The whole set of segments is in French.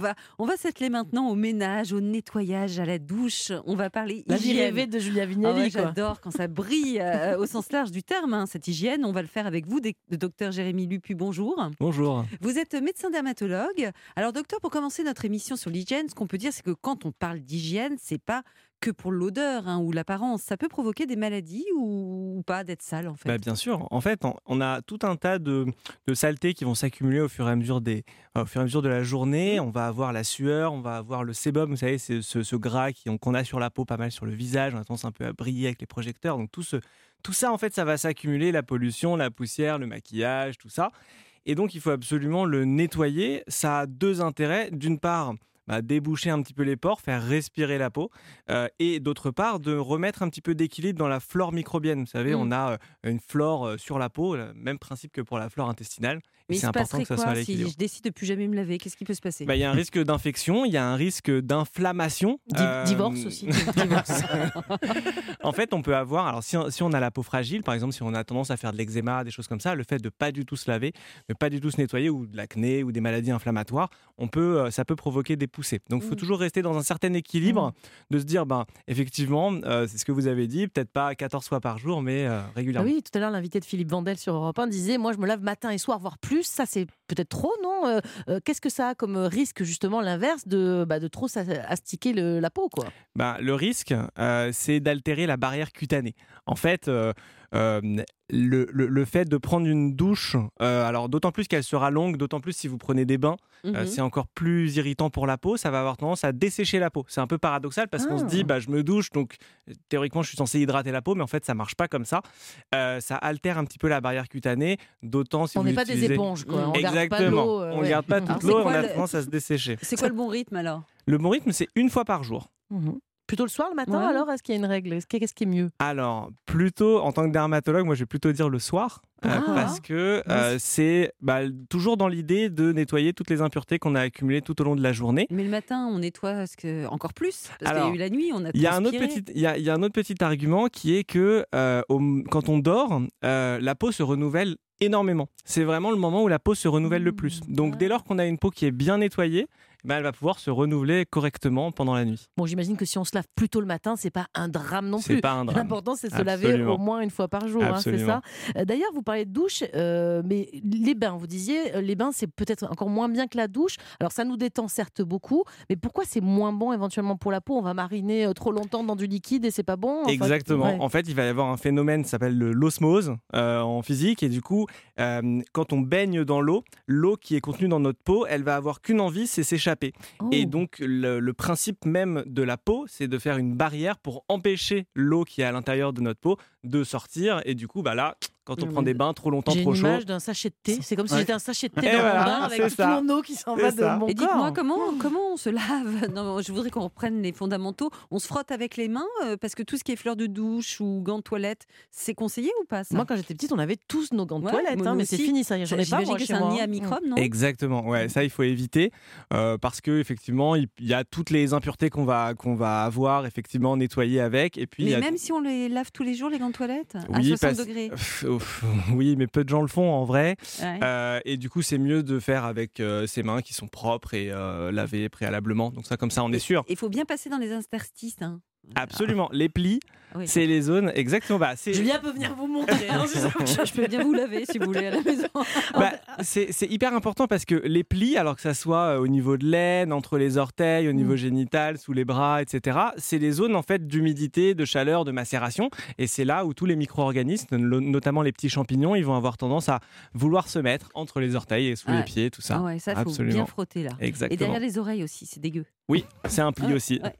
va, on va s'atteler maintenant au ménage, au nettoyage, à la douche. On va parler La vie hygiène. rêvée de Julia Ah Vignali. ouais, quoi. J'adore quand ça brille euh, au sens large du terme, hein, cette hygiène. On va le faire avec vous, docteur Jérémy Lupu. Bonjour. Bonjour. Vous êtes médecin dermatologue. Alors, docteur, pour commencer notre émission sur l'hygiène, ce qu'on peut dire, c'est que quand on parle d'hygiène, c'est pas que pour l'odeur hein, ou l'apparence. Ça peut provoquer des maladies ou, pas d'être sale, en fait. Bah, bien sûr. En fait, on- a tout un tas de, saletés qui vont s'accumuler au fur et à mesure au fur et à mesure de la journée. On va avoir la sueur, on va avoir le sébum, vous savez, c'est ce, gras qu'on a sur la peau, pas mal sur le visage. On a tendance un peu à briller avec les projecteurs. Donc tout ce, tout ça, en fait, ça va s'accumuler, la pollution, la poussière, le maquillage, tout ça. Et donc, il faut absolument le nettoyer. Ça a deux intérêts. D'une part, bah, déboucher un petit peu les pores, faire respirer la peau, euh, et d'autre part, de remettre un petit peu d'équilibre dans la flore microbienne. Vous savez, Mm. on a euh, une flore euh, sur la peau, le même principe que pour la flore intestinale. Mais c'est important que ça soit à quoi si l'équilibre. je décide de plus jamais me laver? Qu'est-ce qui peut se passer? Bah, Il y a un risque d'infection, il y a un risque d'inflammation. Di- Euh, Divorce aussi. Divorce. en fait, on peut avoir, alors si on, si on a la peau fragile, par exemple, si on a tendance à faire de l'eczéma, des choses comme ça, le fait de pas du tout se laver, de pas du tout se nettoyer ou de l'acné ou des maladies inflammatoires, on peut, ça peut provoquer des poussées. Donc, il faut Mm. toujours rester dans un certain équilibre, de se dire, ben, effectivement, euh, c'est ce que vous avez dit, peut-être pas 14 fois par jour, mais euh, régulièrement. oui, tout à l'heure, l'invité de Philippe Vandel sur Europe 1 disait Moi, je me lave matin et soir, voire plus. Ça, c'est peut-être trop, non Euh, Qu'est-ce que ça a comme risque, justement, l'inverse de, bah, de trop astiquer le- la peau, quoi? Ben, le risque, c'est d'altérer la barrière cutanée. En fait, le, le- le fait de prendre une douche, euh, alors d'autant plus qu'elle sera longue, d'autant plus si vous prenez des bains, euh, Mhm. c'est encore plus irritant pour la peau, ça va avoir tendance à dessécher la peau. C'est un peu paradoxal parce qu'on se Ah. dit, bah, je me douche, donc euh, théoriquement je suis censé hydrater la peau, mais en fait ça marche pas comme ça. Euh, ça altère un petit peu la barrière cutanée, d'autant si On n'est pas des éponges, quoi. On garde pas de Exactement. l'eau. euh, on ouais. garde pas toute l'eau, on a le- tendance à se dessécher. C'est quoi le bon rythme alors? Le bon rythme, c'est une fois par jour. Mhm. Plutôt le soir, le matin, Ouais. alors Est-ce qu'il y a une règle? Qu'est-ce qui est mieux? Alors, plutôt en tant que dermatologue, moi je vais plutôt dire le soir. euh, Ah. parce que euh, c'est bah, toujours dans l'idée de nettoyer toutes les impuretés qu'on a accumulées tout au long de la journée. Mais le matin, on nettoie ce que... encore plus. Parce qu'il y a eu la nuit, on a Il y, a un autre transpiré. petit, il, y a, il y a un autre petit argument qui est que euh, au- quand on dort, euh, la peau se renouvelle énormément. C'est vraiment le moment où la peau se renouvelle le plus. Donc dès lors qu'on a une peau qui est bien nettoyée, ben, elle va pouvoir se renouveler correctement pendant la nuit. Bon, j'imagine que si on se lave plus tôt le matin, c'est pas un drame non plus. pas un drame. L'important, c'est de se laver au moins une fois par jour, hein, c'est ça? Absolument. D'ailleurs, vous parlez de douche, euh, mais les bains, vous disiez, euh, les bains, c'est peut-être encore moins bien que la douche. Alors, ça nous détend certes beaucoup, mais pourquoi c'est moins bon éventuellement pour la peau? On va mariner euh, trop longtemps dans du liquide et c'est pas bon Exactement. ouais. En fait, il va y avoir un phénomène qui s'appelle le- l'osmose euh, en physique. Et du coup, euh, quand on baigne dans l'eau, l'eau qui est contenue dans notre peau, elle va avoir qu'une envie, c'est s'échapper. Oh. Et donc, le, le principe même de la peau, c'est de faire une barrière pour empêcher l'eau qui est à l'intérieur de notre peau de sortir. Et du coup, bah là, quand on prend des bains trop longtemps, J'ai trop une chauds, image d'un sachet de thé. C'est comme si Ouais. j'étais un sachet de thé Et dans voilà, mon bain avec c'est toute mon eau qui s'en va de ça. mon Et dites-moi corps. comment, comment on se lave? Non, Je voudrais qu'on reprenne les fondamentaux. On se frotte avec les mains euh, parce que tout ce qui est fleurs de douche ou gants de toilette, c'est conseillé ou pas ça? Moi, quand j'étais petite, on avait tous nos gants de Ouais, toilette, hein, mais c'est fini ça. J'en ai pas que c'est un nid à microbes, non? Exactement, ouais, ça il faut éviter euh, parce que effectivement il y a toutes les impuretés qu'on va qu'on va avoir effectivement nettoyées avec et puis Mais a même si on les lave tous les jours, les gants de toilette À Oui, 60 parce- degrés ouf, oui, mais peu de gens le font en vrai. Ouais. Euh, et du coup, c'est mieux de faire avec euh, ses mains qui sont propres et euh, lavées préalablement. Donc ça, comme ça, on est sûr. Il faut bien passer dans les interstices. hein. Absolument. Les plis, Oui. c'est les zones exactement. Bah, c'est Julien peut venir vous montrer. hein. Je peux bien vous laver si vous voulez à la maison. bah, c'est c'est hyper important parce que les plis, alors que ça soit euh, au niveau de l'aine, entre les orteils, au niveau Mm. génital, sous les bras, etc., c'est les zones en fait d'humidité, de chaleur, de macération. Et c'est là où tous les micro-organismes, notamment les petits champignons, ils vont avoir tendance à vouloir se mettre entre les orteils et sous Ah les ouais. pieds, tout ça. Ah ouais, ça, faut Absolument. bien frotter là. Et Exactement. derrière les oreilles aussi, c'est dégueu. Oui, c'est un pli Ouais, aussi. ouais.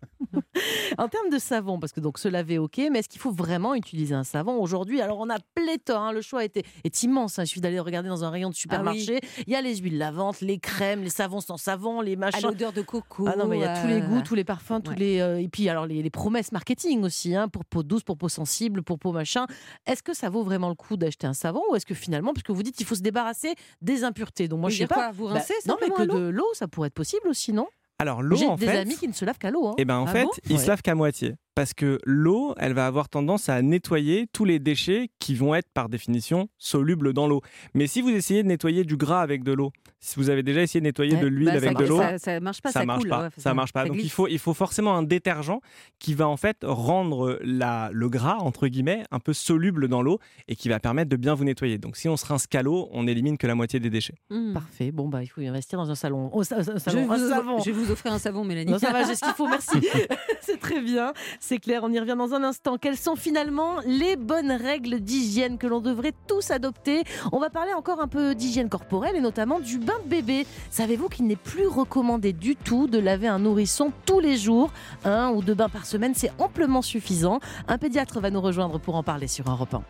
En termes de savon, parce que donc se laver, ok, mais est-ce qu'il faut vraiment utiliser un savon aujourd'hui? Alors on a pléthore, hein, le choix était, est immense. hein, il suffit d'aller regarder dans un rayon de supermarché. Il y a les huiles lavantes, les crèmes, les savons sans savon, les À machins. l'odeur de coco. Ah non, mais il y a tous les euh, goûts, tous les parfums, tous ouais. les euh, et puis alors les, les promesses marketing aussi, hein, pour peau douce, pour peau sensible, pour peau machin. Est-ce que ça vaut vraiment le coup d'acheter un savon ou est-ce que finalement, parce que vous dites qu'il faut se débarrasser des impuretés, donc moi Mais je sais pas. quoi, vous bah, rincez non mais que à de l'eau, ça pourrait être possible aussi, non? Alors l'eau, J'ai en des fait, amis qui ne se lavent qu'à l'eau. hein. eh ben en Ah fait, bon? ils Ouais. se lavent qu'à moitié. Parce que l'eau, elle va avoir tendance à nettoyer tous les déchets qui vont être par définition solubles dans l'eau. Mais si vous essayez de nettoyer du gras avec de l'eau, si vous avez déjà essayé de nettoyer de l'huile Bah, avec ça, de l'eau, ça, ça marche pas, ça ça, marche coule, pas. ouais, ça marche pas. ça Donc il faut, il faut forcément un détergent qui va en fait rendre la, le gras entre guillemets un peu soluble dans l'eau et qui va permettre de bien vous nettoyer. Donc si on se rince qu'à l'eau, on élimine que la moitié des déchets. Mmh. Parfait. Bon, bah, il faut investir dans un salon. Oh, Je vais, vous, un savon. je vais vous offrir un savon, Mélanie. Non, ça va, j'ai ce qu'il faut, merci. c'est très bien, c'est clair, on y revient dans un instant. Quelles sont finalement les bonnes règles d'hygiène que l'on devrait tous adopter On va parler encore un peu d'hygiène corporelle et notamment du bain de bébé. Savez-vous qu'il n'est plus recommandé du tout de laver un nourrisson tous les jours Un ou deux bains par semaine, c'est amplement suffisant. Un pédiatre va nous rejoindre pour en parler sur un repas.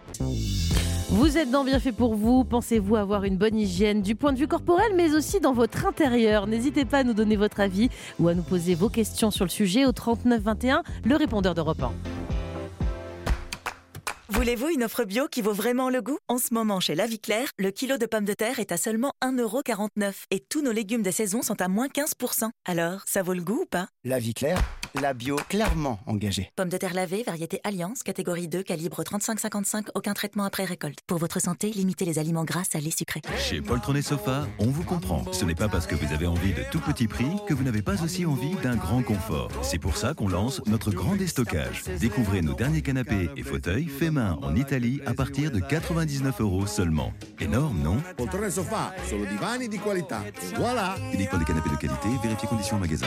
Vous êtes dans Bien fait pour vous. Pensez-vous avoir une bonne hygiène du point de vue corporel, mais aussi dans votre intérieur? N'hésitez pas à nous donner votre avis ou à nous poser vos questions sur le sujet au 39 21, le répondeur d'Europe 1. Voulez-vous une offre bio qui vaut vraiment le goût? En ce moment, chez La Vie Claire, le kilo de pommes de terre est à seulement 1,49€ et tous nos légumes de saison sont à moins 15%. Alors, ça vaut le goût ou pas? La vie claire, la bio clairement engagée. Pommes de terre lavées, variété Alliance, catégorie 2, calibre 35-55, aucun traitement après récolte. Pour votre santé, limitez les aliments gras, salés, sucrés. Chez Poltron Sofa, on vous comprend. Ce n'est pas parce que vous avez envie de tout petit prix que vous n'avez pas aussi envie d'un grand confort. C'est pour ça qu'on lance notre grand déstockage. Découvrez nos derniers canapés et fauteuils faits main en Italie à partir de 99 euros seulement. Énorme, non? Poltrone sofà, solo divani di qualità. Voilà! Uniquement des canapés de qualité, vérifiez conditions en magasin.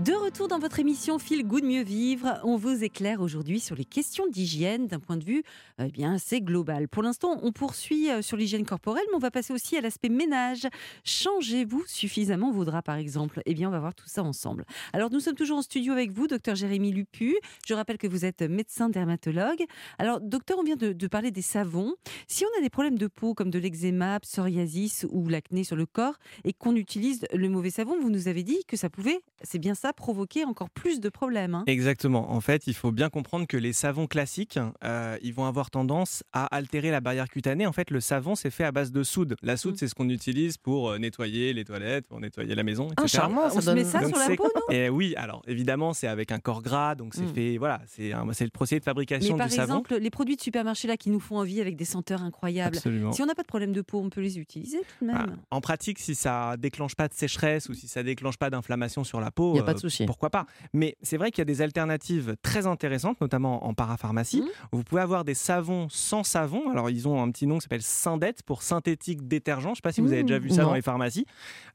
De retour dans votre émission Feel Good Mieux Vivre, on vous éclaire aujourd'hui sur les questions d'hygiène d'un point de vue eh bien assez global. Pour l'instant, on poursuit euh, sur l'hygiène corporelle, mais on va passer aussi à l'aspect ménage. Changez-vous suffisamment vos draps, par exemple? Eh bien, on va voir tout ça ensemble. Alors, nous sommes toujours en studio avec vous, docteur Jérémy Lupu. Je rappelle que vous êtes médecin dermatologue. Alors, docteur, on vient de, de parler des savons. Si on a des problèmes de peau comme de l'eczéma, psoriasis ou l'acné sur le corps et qu'on utilise le mauvais savon, vous nous avez dit que ça pouvait, c'est bien ça, provoquer encore plus de problèmes. hein. Exactement. En fait, il faut bien comprendre que les savons classiques, euh, ils vont avoir tendance à altérer la barrière cutanée. En fait, le savon, c'est fait à base de soude. La soude, Mm. c'est ce qu'on utilise pour euh, nettoyer les toilettes, pour nettoyer la maison, etc. Ah, charmant, on ça se donne. met ça Donc sur la peau, non? Et oui, alors évidemment, c'est avec un corps gras, donc c'est Mm. fait, voilà, c'est le procédé de fabrication Mais par du savon. exemple, les produits de supermarché là qui nous font envie avec des senteurs incroyables. Absolument. Si on n'a pas de problème de peau, on peut les utiliser tout de même. Ah, en pratique, si ça déclenche pas de sécheresse ou si ça déclenche pas d'inflammation sur la peau, Y a pas de euh, souci. pourquoi pas Mais c'est vrai qu'il y a des alternatives très intéressantes, notamment en parapharmacie. Mhm. Vous pouvez avoir des savons sans savon. Alors, ils ont un petit nom qui s'appelle Syndette pour synthétique détergent. Je ne sais pas si vous avez Mhm. déjà vu ça Non. dans les pharmacies.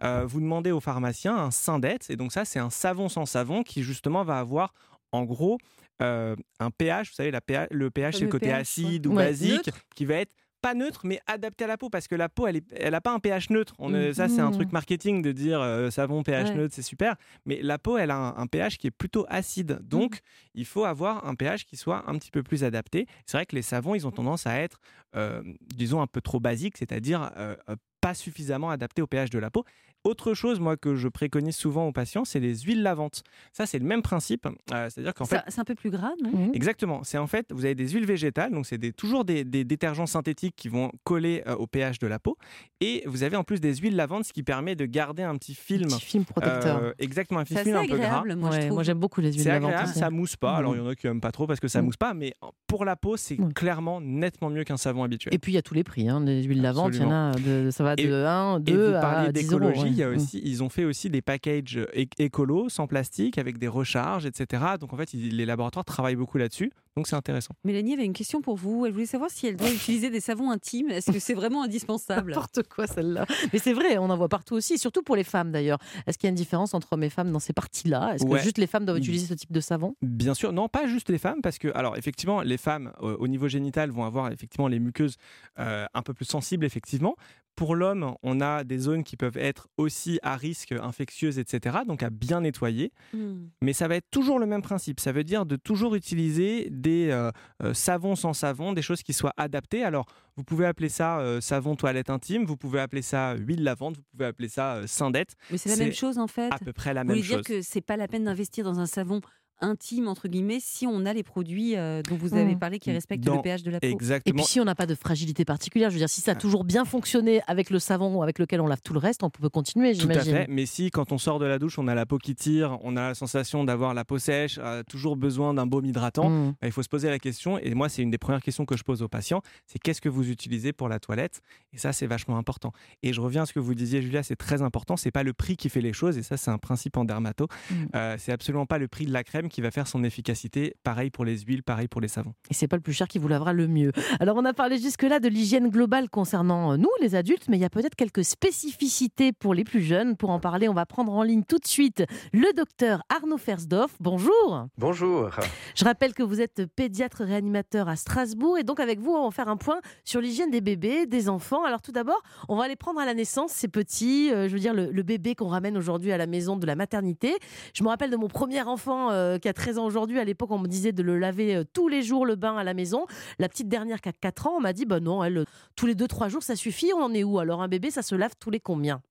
Euh, vous demandez au pharmacien un Syndette. Et donc, ça, c'est un savon sans savon qui, justement, va avoir, en gros, euh, un pH. Vous savez, la pH, le pH, c'est Le le côté pH, acide ouais. ou Ouais, basique neutre. qui va être pas neutre, mais adapté à la peau, parce que la peau, elle n'a elle pas un pH neutre. On, Ça, c'est un Mhm. truc marketing de dire euh, savon pH Ouais. neutre, c'est super. Mais la peau, elle a un, un pH qui est plutôt acide. Donc, il faut avoir un pH qui soit un petit peu plus adapté. C'est vrai que les savons, ils ont tendance à être, euh, disons, un peu trop basiques, c'est-à-dire euh, pas suffisamment adaptés au pH de la peau. Autre chose, moi, que je préconise souvent aux patients, c'est les huiles lavantes. Ça, c'est le même principe. Euh, c'est-à-dire qu'en fait, C'est un peu plus gras, non Mhm. Exactement. C'est en fait, vous avez des huiles végétales, donc c'est des- toujours des, des détergents synthétiques qui vont coller euh, au pH de la peau. Et vous avez en plus des huiles lavantes, ce qui permet de garder un petit film. Petit film protecteur. euh, exactement, un petit film un peu gras. agréable, moi Ouais, j'aime beaucoup les huiles lavantes agréable, aussi. ça mousse pas. Alors il y en a qui n'aiment pas trop parce que ça Mm. mousse pas, mais pour la peau, c'est Mm. clairement nettement mieux qu'un savon habituel. Et puis il y a tous les prix, hein, les huiles lavantes, il y en a de, ça va de Et- 1, Et 2 vous à parliez 10 euros. d'écologie, ouais. Il y a Mm. aussi, ils ont fait aussi des packages é- écolos, sans plastique, avec des recharges, etc. Donc en fait, ils- les laboratoires travaillent beaucoup là-dessus. Donc c'est intéressant. Mélanie avait une question pour vous. Elle voulait savoir si elle doit utiliser des savons intimes. Est-ce que c'est vraiment indispensable? N'importe quoi celle-là. Mais c'est vrai, on en voit partout aussi, surtout pour les femmes d'ailleurs. Est-ce qu'il y a une différence entre hommes et femmes dans ces parties-là? Est-ce Ouais. que juste les femmes doivent utiliser ce type de savon? Bien sûr, non, pas juste les femmes, parce que, alors, effectivement, les femmes, euh, au niveau génital, vont avoir effectivement les muqueuses euh, un peu plus sensibles, effectivement. Pour l'homme, on a des zones qui peuvent être aussi à risque infectieuses, etc., donc à bien nettoyer. Hmm. Mais ça va être toujours le même principe. Ça veut dire de toujours utiliser des euh, euh, savons sans savon, des choses qui soient adaptées. Alors, vous pouvez appeler ça euh, savon toilette intime, vous pouvez appeler ça huile lavante, vous pouvez appeler ça syndette. Mais c'est la même chose en fait. À peu près la Vous même voulez dire chose. que c'est pas la peine d'investir dans un savon intime entre guillemets si on a les produits euh, dont vous avez Mmh. parlé qui respectent Dans- le pH de la peau. Et Exactement. puis si on n'a pas de fragilité particulière, je veux dire, si ça a toujours bien fonctionné avec le savon avec lequel on lave tout le reste, on peut continuer, Tout à j'imagine. fait. Mais si, quand on sort de la douche, on a la peau qui tire, on a la sensation d'avoir la peau sèche, euh, toujours besoin d'un baume hydratant, Mmh. bah, il faut se poser la question. Et moi, c'est une des premières questions que je pose aux patients c'est qu'est-ce que vous utilisez pour la toilette? Et ça, c'est vachement important. Et je reviens à ce que vous disiez, Julia, c'est très important. C'est pas le prix qui fait les choses. Et ça, c'est un principe en dermato. Mm. Euh, c'est absolument pas le prix de la crème qui va faire son efficacité. Pareil pour les huiles, pareil pour les savons. Et c'est pas le plus cher qui vous lavera le mieux. Alors on a parlé jusque-là de l'hygiène globale concernant euh, nous, les adultes, mais il y a peut-être quelques spécificités pour les plus jeunes. Pour en parler, on va prendre en ligne tout de suite le docteur Arnaud Fersdorf. Bonjour. Bonjour. Je rappelle que vous êtes pédiatre réanimateur à Strasbourg et donc avec vous, on va faire un point sur l'hygiène des bébés, des enfants. Alors tout d'abord, on va les prendre à la naissance, ces petits, euh, je veux dire le, le bébé qu'on ramène aujourd'hui à la maison de la maternité. Je me rappelle de mon premier enfant euh, qui a 13 ans aujourd'hui. À l'époque, on me disait de le laver euh, tous les jours le bain à la maison. La petite dernière qui a 4 ans, on m'a dit bah non, euh, tous les 2-3 jours, ça suffit. On en est où? Alors un bébé, ça se lave tous les combien?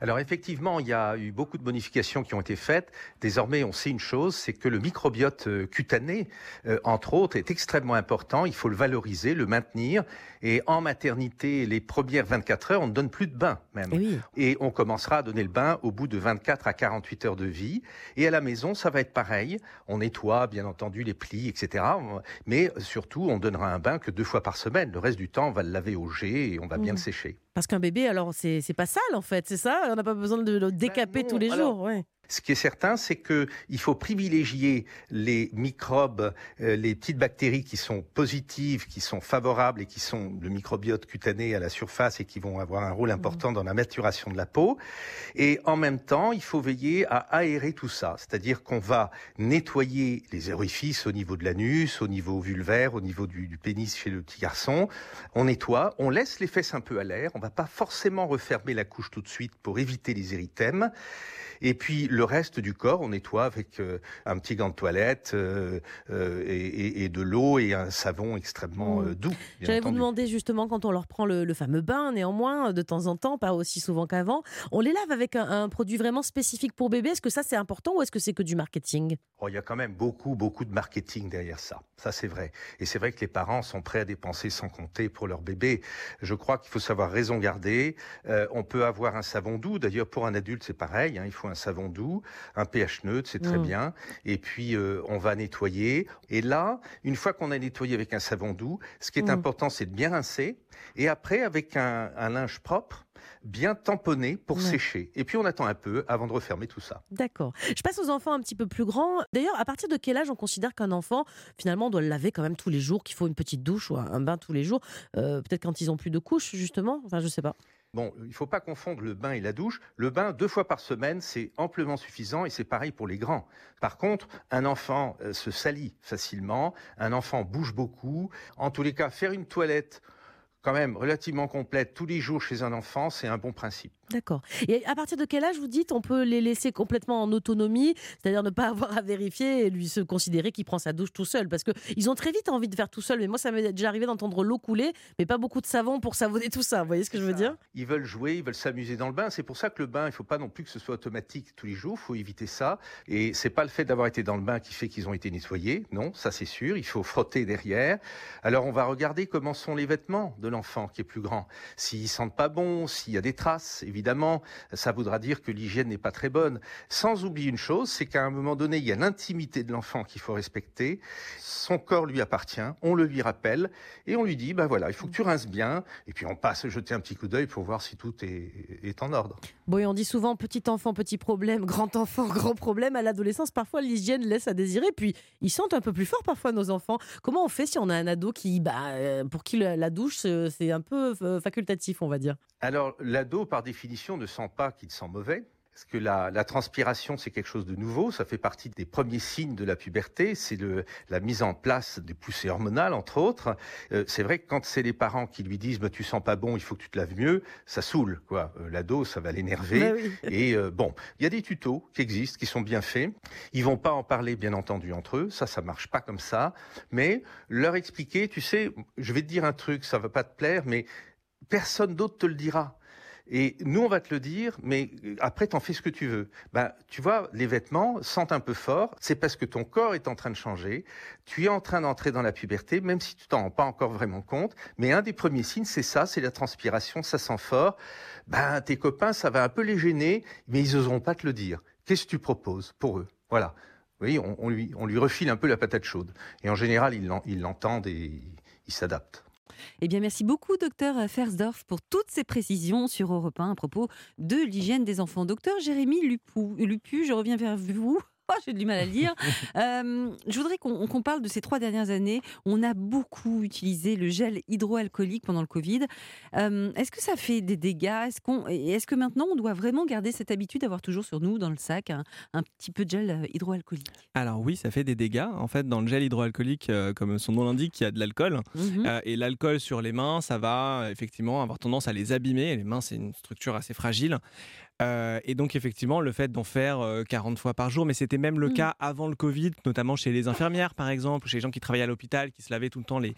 Alors effectivement, il y a eu beaucoup de modifications qui ont été faites. Désormais, on sait une chose, c'est que le microbiote euh, cutané, euh, entre autres, est extrêmement important. Il faut le valoriser, le maintenir. Et en maternité, les premières 24 heures, on ne donne plus de bain même. Oui. Et on commencera à donner le bain au bout de 24 à 48 heures de vie. Et à la maison, ça va être pareil. On nettoie, bien entendu, les plis, etc. Mais surtout, on donnera un bain que deux fois par semaine. Le reste du temps, on va le laver au jet et on va bien Mhm. le sécher. Parce qu'un bébé, alors c'est c'est pas sale en fait, c'est ça? On n'a pas besoin de le décaper non, tous les alors, jours. Ouais. Ce qui est certain, c'est que il faut privilégier les microbes, euh, les petites bactéries qui sont positives, qui sont favorables et qui sont le microbiote cutané à la surface et qui vont avoir un rôle important dans la maturation de la peau. Et en même temps, il faut veiller à aérer tout ça, c'est-à-dire qu'on va nettoyer les orifices au niveau de l'anus, au niveau vulvaire, au niveau du, du pénis chez le petit garçon. On nettoie, on laisse les fesses un peu à l'air. On va pas forcément refermer la couche tout de suite pour éviter les érythèmes. Et puis le reste du corps, on nettoie avec euh, un petit gant de toilette euh, euh, et, de l'eau et un savon extrêmement Mm. doux. J'allais vous demander justement quand on leur prend le, le fameux bain, néanmoins, de temps en temps, pas aussi souvent qu'avant, on les lave avec un, un produit vraiment spécifique pour bébé. Est-ce que ça c'est important ou est-ce que c'est que du marketing? Oh, il y a quand même beaucoup, beaucoup de marketing derrière ça. Ça, c'est vrai. Et c'est vrai que les parents sont prêts à dépenser sans compter pour leur bébé. Je crois qu'il faut savoir raison garder. Euh, on peut avoir un savon doux. D'ailleurs, pour un adulte, c'est pareil. hein. Il faut un savon doux, un pH neutre, c'est très Mm. bien. Et puis, euh, on va nettoyer. Et là, une fois qu'on a nettoyé avec un savon doux, ce qui est Mm. important, c'est de bien rincer. Et après, avec un, un linge propre, bien tamponné pour Ouais. sécher. Et puis, on attend un peu avant de refermer tout ça. D'accord. Je passe aux enfants un petit peu plus grands. D'ailleurs, à partir de quel âge on considère qu'un enfant, finalement, doit le laver quand même tous les jours, qu'il faut une petite douche ou un, un bain tous les jours Euh, Peut-être quand ils ont plus de couches, justement? Enfin, je sais pas. Bon, il faut pas confondre le bain et la douche. Le bain, deux fois par semaine, c'est amplement suffisant et c'est pareil pour les grands. Par contre, un enfant euh, se salit facilement, un enfant bouge beaucoup. En tous les cas, faire une toilette quand même relativement complète tous les jours chez un enfant, c'est un bon principe. D'accord. Et à partir de quel âge vous dites on peut les laisser complètement en autonomie, c'est-à-dire ne pas avoir à vérifier et lui se considérer qu'il prend sa douche tout seul? Parce que ils ont très vite envie de faire tout seul. Mais moi, ça m'est déjà arrivé d'entendre l'eau couler, mais pas beaucoup de savon pour savonner tout ça. Vous voyez ce que je veux dire? Ils veulent jouer, ils veulent s'amuser dans le bain. C'est pour ça que le bain, il faut pas non plus que ce soit automatique tous les jours. Il faut éviter ça. Et c'est pas le fait d'avoir été dans le bain qui fait qu'ils ont été nettoyés. Non, ça c'est sûr. Il faut frotter derrière. Alors on va regarder comment sont les vêtements de l'enfant qui est plus grand. S'ils sentent pas bon, s'il y a des traces, évidemment, ça voudra dire que l'hygiène n'est pas très bonne. Sans oublier une chose, c'est qu'à un moment donné, il y a l'intimité de l'enfant qu'il faut respecter. Son corps lui appartient. On le lui rappelle et on lui dit, ben voilà, il faut que tu rinces bien. Et puis on passe jeter un petit coup d'œil pour voir si tout est, en ordre. Bon, et on dit souvent petit enfant, petit problème, grand enfant, grand problème. À l'adolescence, parfois l'hygiène laisse à désirer. Puis ils sentent un peu plus fort parfois nos enfants. Comment on fait si on a un ado qui, bah, euh, pour qui la la douche euh, c'est un peu euh, facultatif, on va dire? Alors, l'ado, par définition, ne sent pas qu'il sent mauvais. Parce que la, la transpiration, c'est quelque chose de nouveau. Ça fait partie des premiers signes de la puberté. C'est la mise en place des poussées hormonales, entre autres. Euh, c'est vrai que quand c'est les parents qui lui disent bah, Tu sens pas bon, il faut que tu te laves mieux », ça saoule. quoi. Euh, L'ado, ça va l'énerver. Bah oui. Et euh, bon, il y a des tutos qui existent, qui sont bien faits. Ils vont pas en parler, bien entendu, entre eux. Ça, ça marche pas comme ça. Mais leur expliquer, tu sais, je vais te dire un truc, ça va pas te plaire, mais personne d'autre te le dira. Et nous, on va te le dire, mais après, t'en fais ce que tu veux. Ben, tu vois, les vêtements sentent un peu fort. C'est parce que ton corps est en train de changer. Tu es en train d'entrer dans la puberté, même si tu t'en rends pas encore vraiment compte. Mais un des premiers signes, c'est ça, c'est la transpiration, ça sent fort. Ben, tes copains, ça va un peu les gêner, mais ils oseront pas te le dire. Qu'est-ce que tu proposes pour eux? Voilà. Oui, on, lui, on lui refile un peu la patate chaude. Et en général, ils l'entendent et ils s'adaptent. Eh bien, merci beaucoup, docteur Fersdorf, pour toutes ces précisions sur Europe 1 à propos de l'hygiène des enfants. Docteur Jérémy Lupu, je reviens vers vous. Oh, j'ai du mal à lire. Euh, je voudrais qu'on parle de ces trois dernières années. On a beaucoup utilisé le gel hydroalcoolique pendant le Covid. Euh, est-ce que ça fait des dégâts? Est-ce qu'on, est-ce que maintenant on doit vraiment garder cette habitude d'avoir toujours sur nous, dans le sac, un, petit peu de gel euh, hydroalcoolique? Alors oui, ça fait des dégâts. En fait, dans le gel hydroalcoolique, comme son nom l'indique, il y a de l'alcool. Mhm. et l'alcool sur les mains, ça va effectivement avoir tendance à les abîmer. Les mains, c'est une structure assez fragile. Euh, et donc effectivement, le fait d'en faire 40 euh, fois par jour, mais c'était même le mmh. cas avant le Covid, notamment chez les infirmières par exemple, chez les gens qui travaillaient à l'hôpital, qui se lavaient tout le temps les,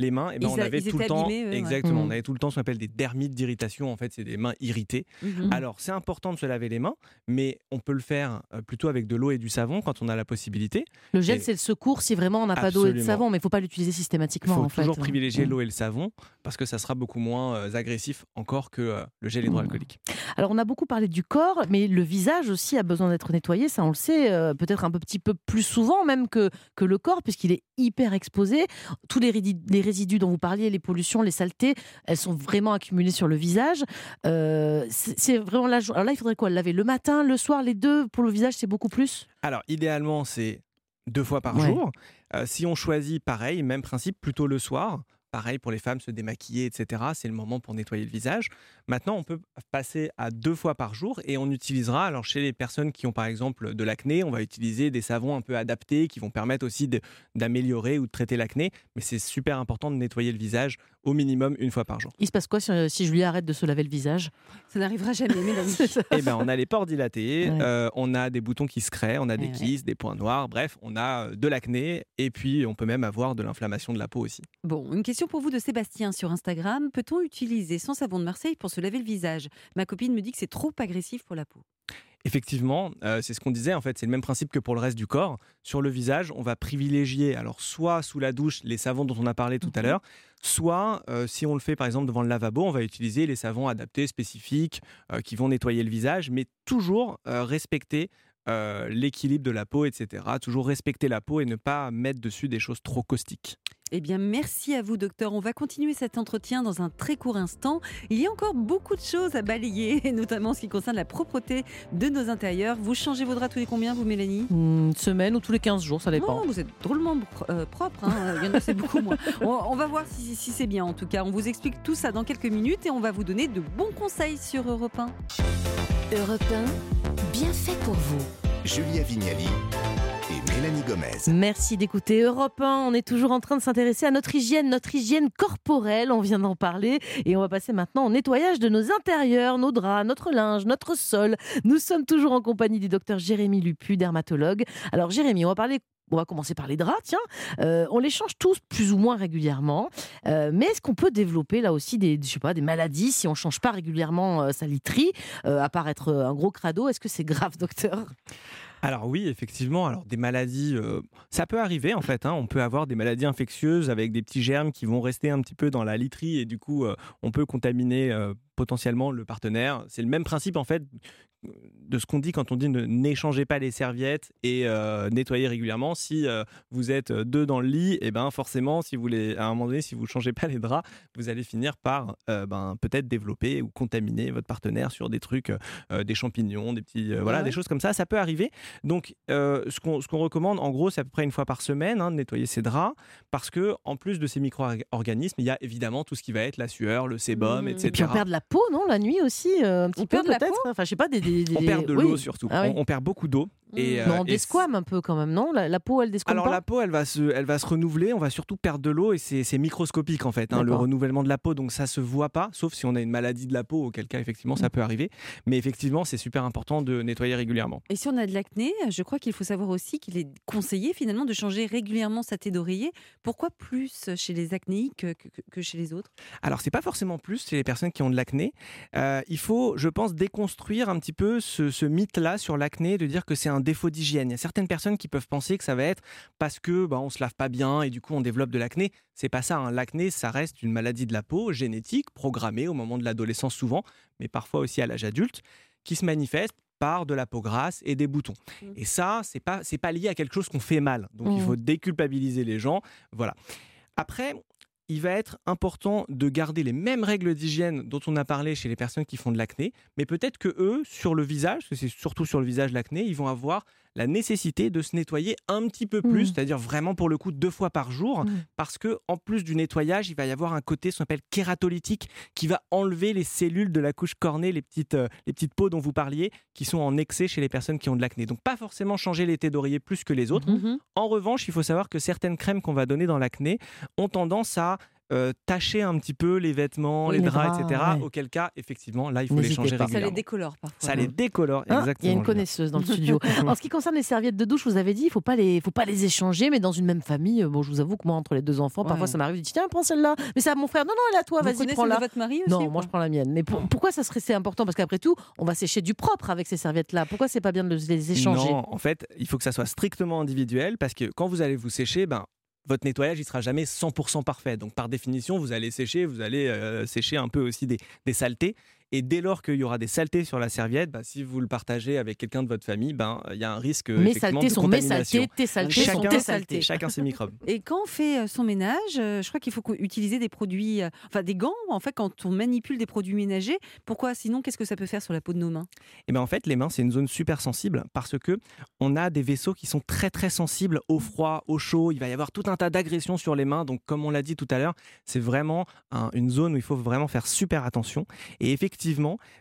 les mains, et ben on avait tout le temps, exactement, on mmh. avait tout le temps ce qu'on appelle des dermites d'irritation. En fait, c'est des mains irritées. Mmh. Alors, c'est important de se laver les mains, mais on peut le faire euh, plutôt avec de l'eau et du savon quand on a la possibilité. Le gel, c'est le secours si vraiment on n'a pas d'eau et de savon, mais il faut pas l'utiliser systématiquement. Il faut en toujours privilégier mmh. l'eau et le savon parce que ça sera beaucoup moins euh, agressif encore que euh, le gel hydroalcoolique. Alors, on a beaucoup parlé du corps, mais le visage aussi a besoin d'être nettoyé. Ça, on le sait, peut-être un petit peu plus souvent même que, que le corps, puisqu'il est hyper exposé. Tous les, les résidus dont vous parliez les pollutions, les saletés, elles sont vraiment accumulées sur le visage. Euh, c'est vraiment là. Alors là, il faudrait quoi Laver le matin, le soir, les deux pour le visage, c'est beaucoup plus? Alors, idéalement, c'est deux fois par jour. Euh, si on choisit pareil, même principe, plutôt le soir. Pareil pour les femmes, se démaquiller, etc. C'est le moment pour nettoyer le visage. Maintenant, on peut passer à deux fois par jour et on utilisera, alors chez les personnes qui ont par exemple de l'acné, on va utiliser des savons un peu adaptés qui vont permettre aussi d'améliorer ou de traiter l'acné. Mais c'est super important de nettoyer le visage au minimum une fois par jour. Il se passe quoi si, euh, je lui arrête de se laver le visage? Ça n'arrivera jamais, Mélanie. eh ben, on a les pores dilatés, euh, on a des boutons qui se créent, on a des kisses, des points noirs, bref, on a euh, de l'acné et puis on peut même avoir de l'inflammation de la peau aussi. Bon, une question pour vous de Sébastien sur Instagram. Peut-on utiliser son savon de Marseille pour se laver le visage? Ma copine me dit que c'est trop agressif pour la peau. Effectivement, euh, c'est ce qu'on disait en fait, c'est le même principe que pour le reste du corps. Sur le visage, on va privilégier alors soit sous la douche les savons dont on a parlé tout à mhm. l'heure, soit euh, si on le fait par exemple devant le lavabo, on va utiliser les savons adaptés spécifiques euh, qui vont nettoyer le visage, mais toujours respecter l'équilibre de la peau, etc. Toujours respecter la peau et ne pas mettre dessus des choses trop caustiques. Eh bien, merci à vous, docteur. On va continuer cet entretien dans un très court instant. Il y a encore beaucoup de choses à balayer, notamment en ce qui concerne la propreté de nos intérieurs. Vous changez vos draps tous les combien, vous, Mélanie? Une semaine ou tous les 15 jours, ça dépend. Non, vous êtes drôlement euh, propre. Hein. Il y en a, c'est beaucoup moins. On, va voir si, si c'est bien, en tout cas. On vous explique tout ça dans quelques minutes et on va vous donner de bons conseils sur Europe 1. Europe 1, bien fait pour vous. Julia Vignali Merci d'écouter Europe 1. On est toujours en train de s'intéresser à notre hygiène, notre hygiène corporelle. On vient d'en parler. Et on va passer maintenant au nettoyage de nos intérieurs, nos draps, notre linge, notre sol. Nous sommes toujours en compagnie du docteur Jérémy Lupu, dermatologue. Alors, Jérémy, on va parler on va commencer par les draps, tiens. Euh, on les change tous plus ou moins régulièrement. Euh, mais est-ce qu'on peut développer là aussi des, je sais pas, des maladies si on ne change pas régulièrement euh, sa literie, être un gros crado? Est-ce que c'est grave, docteur? Alors oui, effectivement. Alors des maladies, euh, ça peut arriver en fait. Hein. On peut avoir des maladies infectieuses avec des petits germes qui vont rester un petit peu dans la literie et du coup, euh, on peut contaminer euh, potentiellement le partenaire. C'est le même principe en fait de ce qu'on dit quand on dit ne n'échangez pas les serviettes et euh, nettoyez régulièrement. Si euh, vous êtes deux dans le lit, et eh ben forcément, si vous les, à un moment donné, si vous ne changez pas les draps, vous allez finir par euh, ben, peut-être développer ou contaminer votre partenaire sur des trucs, des champignons, des petits, voilà, des choses comme ça. Ça peut arriver. Donc, ce qu'on qu'on recommande, en gros, c'est à peu près une fois par semaine hein, de nettoyer ses draps, parce que en plus de ces micro-organismes, il y a évidemment tout ce qui va être la sueur, le sébum, etc. Et puis on perd de la peau, non, la nuit aussi, un petit peu peut-être. Enfin, je sais pas des on perd de l'eau surtout. Ah on, perd beaucoup d'eau. Et, non, on euh, desquame un peu quand même, non? La, la peau, elle desquame Alors pas? la peau, elle va se, elle va se renouveler. On va surtout perdre de l'eau et c'est microscopique en fait, hein, le renouvellement de la peau. Donc ça se voit pas, sauf si on a une maladie de la peau, auquel cas effectivement ça peut arriver. Mais effectivement, c'est super important de nettoyer régulièrement. Et si on a de l'acné, je crois qu'il faut savoir aussi qu'il est conseillé finalement de changer régulièrement sa thé d'oreiller. Pourquoi plus chez les acnéiques que, que- que chez les autres? Alors c'est pas forcément plus chez les personnes qui ont de l'acné. Euh, il faut, je pense, déconstruire un petit peu ce, ce mythe-là sur l'acné, de dire que c'est un défaut d'hygiène. Il y a certaines personnes qui peuvent penser que ça va être parce que bah, on se lave pas bien et du coup on développe de l'acné. C'est pas ça. hein. L'acné, ça reste une maladie de la peau génétique, programmée au moment de l'adolescence souvent, mais parfois aussi à l'âge adulte, qui se manifeste par de la peau grasse et des boutons. Et ça, c'est pas c'est pas lié à quelque chose qu'on fait mal. Donc il Mhm. faut déculpabiliser les gens. Voilà. Après, il va être important de garder les mêmes règles d'hygiène dont on a parlé chez les personnes qui font de l'acné, mais peut-être que eux, sur le visage, parce que c'est surtout sur le visage l'acné, ils vont avoir la nécessité de se nettoyer un petit peu plus, Mhm. c'est-à-dire vraiment pour le coup deux fois par jour, Mhm. parce que en plus du nettoyage, il va y avoir un côté ce qu'on appelle kératolytique qui va enlever les cellules de la couche cornée, les petites, euh, les petites peaux dont vous parliez, qui sont en excès chez les personnes qui ont de l'acné. Donc pas forcément changer les thés d'oreiller plus que les autres. Mhm. En revanche, il faut savoir que certaines crèmes qu'on va donner dans l'acné ont tendance à euh, tacher un petit peu les vêtements, Oui, les les draps, draps, etc. ouais. Auquel cas, effectivement, là, il faut les changer pas. Ça les régulièrement. décolore parfois. Ça les décolore, Hein exactement. Il y a une connaisseuse dans le studio. en ce qui concerne les serviettes de douche, vous avez dit, il faut pas les, faut pas les échanger, mais dans une même famille. Bon, je vous avoue que moi, entre les deux enfants, parfois ça m'arrive de dire tiens, prends celle-là. Mais c'est à mon frère. Non, non, elle est à toi. Vas-y, prends-la. votre mari aussi Non, moi je prends la mienne. Mais pour- pourquoi ça serait c'est important? Parce qu'après tout, on va sécher du propre avec ces serviettes-là. Pourquoi c'est pas bien de les échanger? Non, en fait, il faut que ça soit strictement individuel parce que quand vous allez vous sécher, ben, votre nettoyage il sera jamais 100% parfait. Donc par définition, vous allez sécher, vous allez euh, sécher un peu aussi des, des saletés. Et dès lors qu'il y aura des saletés sur la serviette, ben, si vous le partagez avec quelqu'un de votre famille, ben, il y a un risque Mes effectivement, saletés de sont mes saletés, tes saletés sont Chacun, tes saletés. chacun ses microbes. Et quand on fait euh, son ménage, euh, je crois qu'il faut utiliser des produits, euh, enfin des gants, en fait, quand on manipule des produits ménagers. Pourquoi? Sinon, qu'est-ce que ça peut faire sur la peau de nos mains? Et ben en fait, les mains, c'est une zone super sensible parce que on a des vaisseaux qui sont très très sensibles au froid, au chaud. Il va y avoir tout un tas d'agressions sur les mains. Donc, comme on l'a dit tout à l'heure, c'est vraiment un- une zone où il faut vraiment faire super attention. Et effectivement,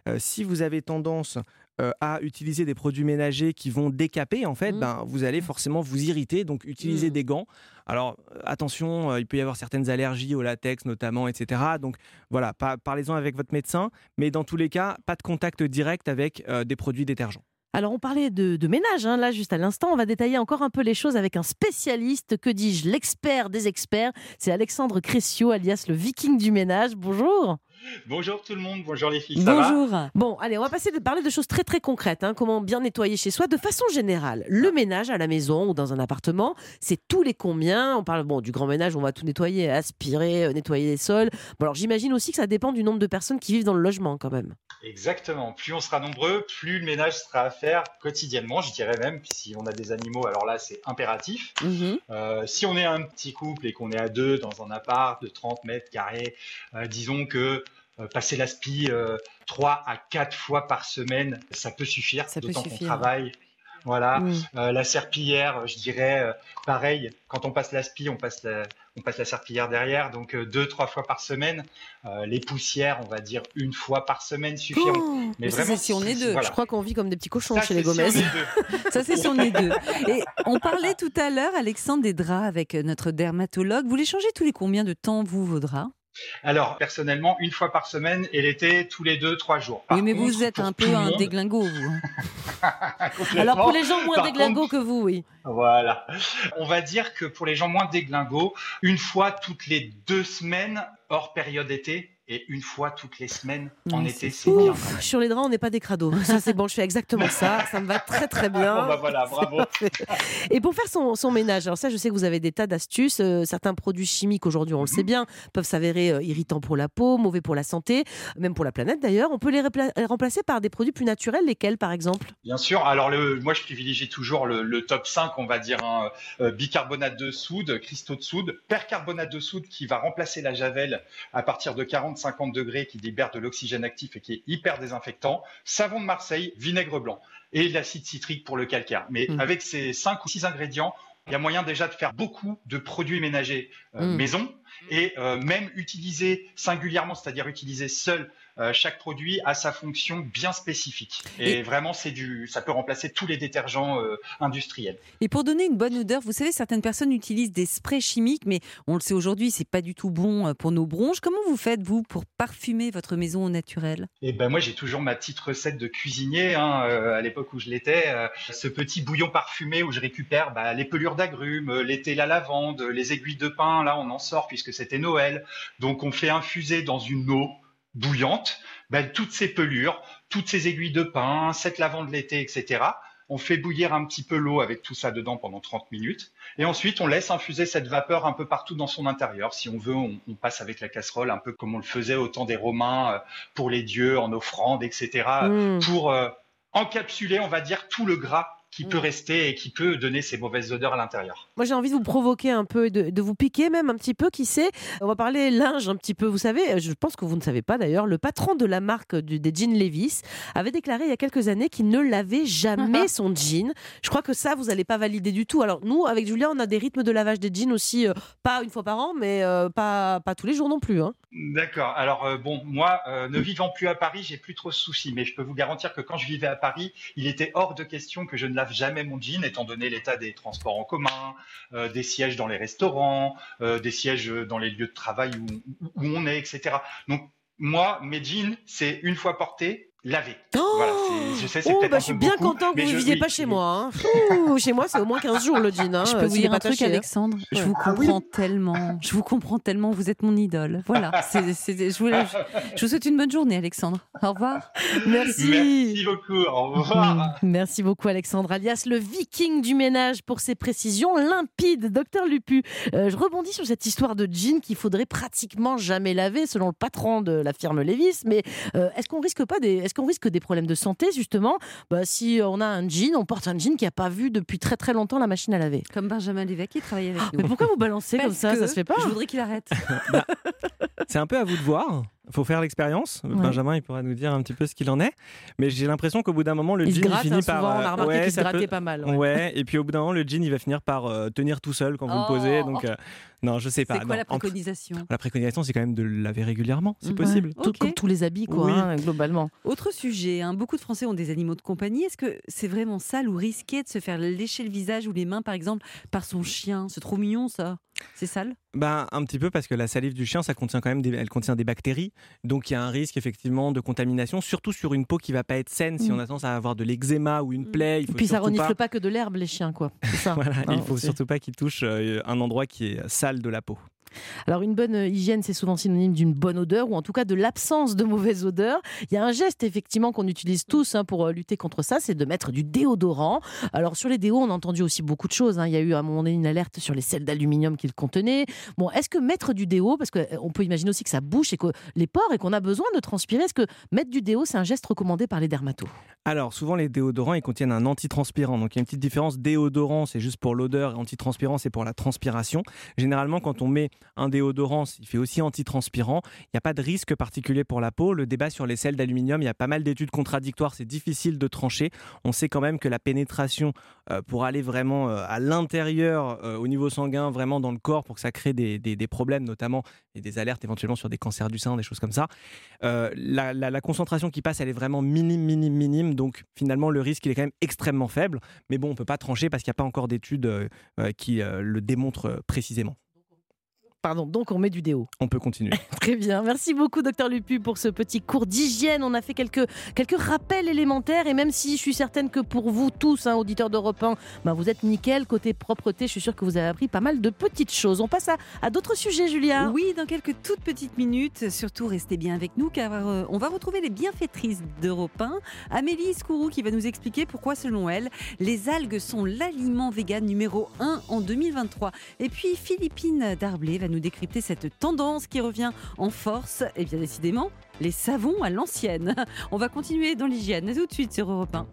euh, si vous avez tendance euh, à utiliser des produits ménagers qui vont décaper, en fait, Mhm. ben, vous allez forcément vous irriter. Donc, utilisez Mhm. des gants. Alors, euh, attention, il peut y avoir certaines allergies au latex notamment, etc. Donc, voilà, pa- parlez-en avec votre médecin. Mais dans tous les cas, pas de contact direct avec euh, des produits détergents. Alors, on parlait de, de ménage, hein, là, juste à l'instant. On va détailler encore un peu les choses avec un spécialiste, que dis-je, l'expert des experts. C'est Alexandre Cressio, alias le viking du ménage. Bonjour. Bonjour tout le monde, bonjour les filles, ça va Bonjour. Bon, allez, on va passer de parler de choses très très concrètes. hein, comment bien nettoyer chez soi. De façon générale, le ménage à la maison ou dans un appartement, c'est tous les combien? On parle bon du grand ménage, on va tout nettoyer, aspirer, euh, nettoyer les sols. Bon, alors j'imagine aussi que ça dépend du nombre de personnes qui vivent dans le logement quand même. Exactement, plus on sera nombreux, plus le ménage sera à faire quotidiennement, je dirais même, si on a des animaux, alors là c'est impératif. Euh, si on est un petit couple et qu'on est à deux dans un appart de 30 mètres carrés, euh, disons que passer l'aspi euh, 3 à 4 fois par semaine, ça peut suffire, Ça peut d'autant qu'on suffire. travaille. Voilà, Mm. Euh, la serpillière, je dirais, euh, pareil, quand on passe l'aspi, on passe la, on passe la serpillière derrière, donc euh, deux, trois fois par semaine. Euh, les poussières, on va dire une fois par semaine suffiront. Oh, mais si on est deux. voilà. Je crois qu'on vit comme des petits cochons Ça, chez les si Gomez. Ça, c'est si on est deux. Et on parlait tout à l'heure, Alexandre, des draps avec euh, notre dermatologue. Vous les changez tous les combien de temps, vous, vos draps? Alors, personnellement, une fois par semaine et l'été, tous les deux, trois jours. Par Oui, mais vous êtes un peu un monde- déglingo, vous. Alors pour les gens moins déglingos contre- que vous, oui. Voilà. On va dire que pour les gens moins déglingos, une fois toutes les deux semaines, hors période été, et une fois toutes les semaines en Ouais, été, c'est bien. Sur les draps, on n'est pas des crados. Ça, c'est bon, je fais exactement ça. Ça me va très, très bien. Bon, bah voilà, bravo. Et pour faire son, son ménage, alors ça, je sais que vous avez des tas d'astuces. Euh, certains produits chimiques, aujourd'hui, on le Mhm. sait bien, peuvent s'avérer euh, irritants pour la peau, mauvais pour la santé, même pour la planète d'ailleurs. On peut les remplacer par des produits plus naturels, lesquels, par exemple? Bien sûr. Alors, le, moi, je privilégie toujours le, le top 5, on va dire, hein, euh, bicarbonate de soude, cristaux de soude, percarbonate de soude qui va remplacer la javel à partir de 40-50 degrés, qui libère de l'oxygène actif et qui est hyper désinfectant, savon de Marseille, vinaigre blanc et de l'acide citrique pour le calcaire. Mais Mm. avec ces 5 ou 6 ingrédients, il y a moyen déjà de faire beaucoup de produits ménagers euh, Mm. maison et même utiliser singulièrement, c'est-à-dire utiliser seul euh, chaque produit a sa fonction bien spécifique. Et, vraiment, c'est du, ça peut remplacer tous les détergents euh, industriels. Et pour donner une bonne odeur, vous savez, certaines personnes utilisent des sprays chimiques, mais on le sait aujourd'hui, c'est pas du tout bon euh, pour nos bronches. Comment vous faites vous pour parfumer votre maison au naturel? Eh ben moi, j'ai toujours ma petite recette de cuisinier. Hein, à l'époque où je l'étais, ce petit bouillon parfumé où je récupère bah, les pelures d'agrumes, l'été la lavande, les aiguilles de pin. Là, on en sort puisque c'était Noël. Donc, on fait infuser dans une eau bouillante, ben, toutes ces pelures, toutes ces aiguilles de pin, cette lavande l'été, etc. On fait bouillir un petit peu l'eau avec tout ça dedans pendant 30 minutes. Et ensuite, on laisse infuser cette vapeur un peu partout dans son intérieur. Si on veut, on, passe avec la casserole, un peu comme on le faisait au temps des Romains euh, pour les dieux, en offrande, etc. Mmh. Pour euh, encapsuler, on va dire, tout le gras qui peut mm. rester et qui peut donner ces mauvaises odeurs à l'intérieur. Moi, j'ai envie de vous provoquer un peu, de, de, vous piquer même un petit peu, qui sait. On va parler linge un petit peu. Vous savez, je pense que vous ne savez pas d'ailleurs, le patron de la marque du, des jeans Levis avait déclaré il y a quelques années qu'il ne lavait jamais son jean. Je crois que ça, vous n'allez pas valider du tout. Alors, nous, avec Julien, on a des rythmes de lavage des jeans aussi, euh, pas une fois par an, mais euh, pas, pas tous les jours non plus. Hein. D'accord. Alors, euh, bon, moi, ne vivant plus à Paris, j'ai plus trop de soucis, mais je peux vous garantir que quand je vivais à Paris, il était hors de question que je ne jamais mon jean, étant donné l'état des transports en commun, euh, des sièges dans les restaurants, euh, des sièges dans les lieux de travail où, où on est, etc. Donc moi, mes jeans, c'est une fois porté, lavé. Oh voilà, je sais, oh, bah, je suis bien content que vous ne viviez pas chez moi. Hein. chez moi, c'est au moins 15 jours le jean. Hein, je peux vous dire un truc. Alexandre Je vous ah comprends tellement. Je vous comprends tellement. Vous êtes mon idole. Voilà. je, vous, je, vous, souhaite une bonne journée, Alexandre. Au revoir. Merci. Merci beaucoup. Au revoir. Merci beaucoup, Alexandre, alias le viking du ménage, pour ses précisions limpides. Docteur Lupu, euh, je rebondis sur cette histoire de jean qu'il faudrait pratiquement jamais laver, selon le patron de la firme Levis. Mais euh, est-ce qu'on risque pas des est-ce qu'on risque des problèmes de santé, justement? Bah, Si on a un jean, on porte un jean qui n'a pas vu depuis très très longtemps la machine à laver. Comme Benjamin Lévesque qui travaille avec nous. Mais pourquoi vous balancez comme ça? Ça se fait pas Je voudrais qu'il arrête. Bah, c'est un peu à vous de voir. Il faut faire l'expérience. Benjamin, il pourra nous dire un petit peu ce qu'il en est. Mais j'ai l'impression qu'au bout d'un moment, le jean il finit hein, par. Souvent, on a remarqué qu'il se grattait pas mal. Ouais. Et puis au bout d'un moment, le jean, il va finir par euh, tenir tout seul quand vous le posez. Donc, euh, non, je sais pas. C'est quoi la préconisation? La préconisation, c'est quand même de le laver régulièrement, c'est possible. Tout, comme tous les habits, quoi, hein, globalement. Autre sujet, hein, beaucoup de Français ont des animaux de compagnie. Est-ce que c'est vraiment sale ou risqué de se faire lécher le visage ou les mains, par exemple, par son chien? C'est trop mignon, ça. C'est sale? Ben, un petit peu parce que la salive du chien, ça contient quand même des, elle contient des bactéries, donc il y a un risque effectivement de contamination, surtout sur une peau qui va pas être saine. Si mm. on a tendance à avoir de l'eczéma ou une mm. plaie, il faut Et puis ça renifle pas... que de l'herbe les chiens, quoi. Ça. voilà, il faut surtout pas qu'ils touchent euh, un endroit qui est sale de la peau. Alors une bonne hygiène, c'est souvent synonyme d'une bonne odeur ou en tout cas de l'absence de mauvaise odeur. Il y a un geste effectivement qu'on utilise tous hein, pour euh, lutter contre ça, c'est de mettre du déodorant. Alors sur les déos, on a entendu aussi beaucoup de choses. Hein. Il y a eu à un moment donné une alerte sur les sels d'aluminium qu'il contenait. Bon, est-ce que mettre du déo, parce qu'on euh, peut imaginer aussi que ça bouche et que les pores et qu'on a besoin de transpirer, est-ce que mettre du déo, c'est un geste recommandé par les dermatos? Alors souvent les déodorants, ils contiennent un antitranspirant. Donc il y a une petite différence. Déodorant, c'est juste pour l'odeur, et antitranspirant, c'est pour la transpiration. Généralement, quand on met un déodorant il fait aussi antitranspirant. Il n'y a pas de risque particulier pour la peau. Le débat sur les sels d'aluminium, il y a pas mal d'études contradictoires, c'est difficile de trancher. On sait quand même que la pénétration euh, pour aller vraiment euh, à l'intérieur, euh, au niveau sanguin, vraiment dans le corps, pour que ça crée des, problèmes, notamment, et des alertes éventuellement sur des cancers du sein, des choses comme ça. La, concentration qui passe, elle est vraiment minime, minime, minime. Donc finalement, le risque, il est quand même extrêmement faible. Mais bon, on ne peut pas trancher parce qu'il n'y a pas encore d'études qui le démontrent précisément. Pardon, donc on met du déo. On peut continuer. Très bien. Merci beaucoup, docteur Lupu, pour ce petit cours d'hygiène. On a fait quelques, quelques rappels élémentaires. Et même si je suis certaine que pour vous tous, hein, auditeurs d'Europe 1, ben vous êtes nickel. Côté propreté, je suis sûre que vous avez appris pas mal de petites choses. On passe à, d'autres sujets, Julia. Oui, dans quelques toutes petites minutes. Surtout, restez bien avec nous, car euh, on va retrouver les bienfaitrices d'Europe 1. Amélie Skourou qui va nous expliquer pourquoi, selon elle, les algues sont l'aliment vegan numéro 1 en 2023. Et puis, Philippine Darblé va nous décrypter cette tendance qui revient en force. Et bien décidément, les savons à l'ancienne. On va continuer dans l'hygiène tout de suite sur Europe 1.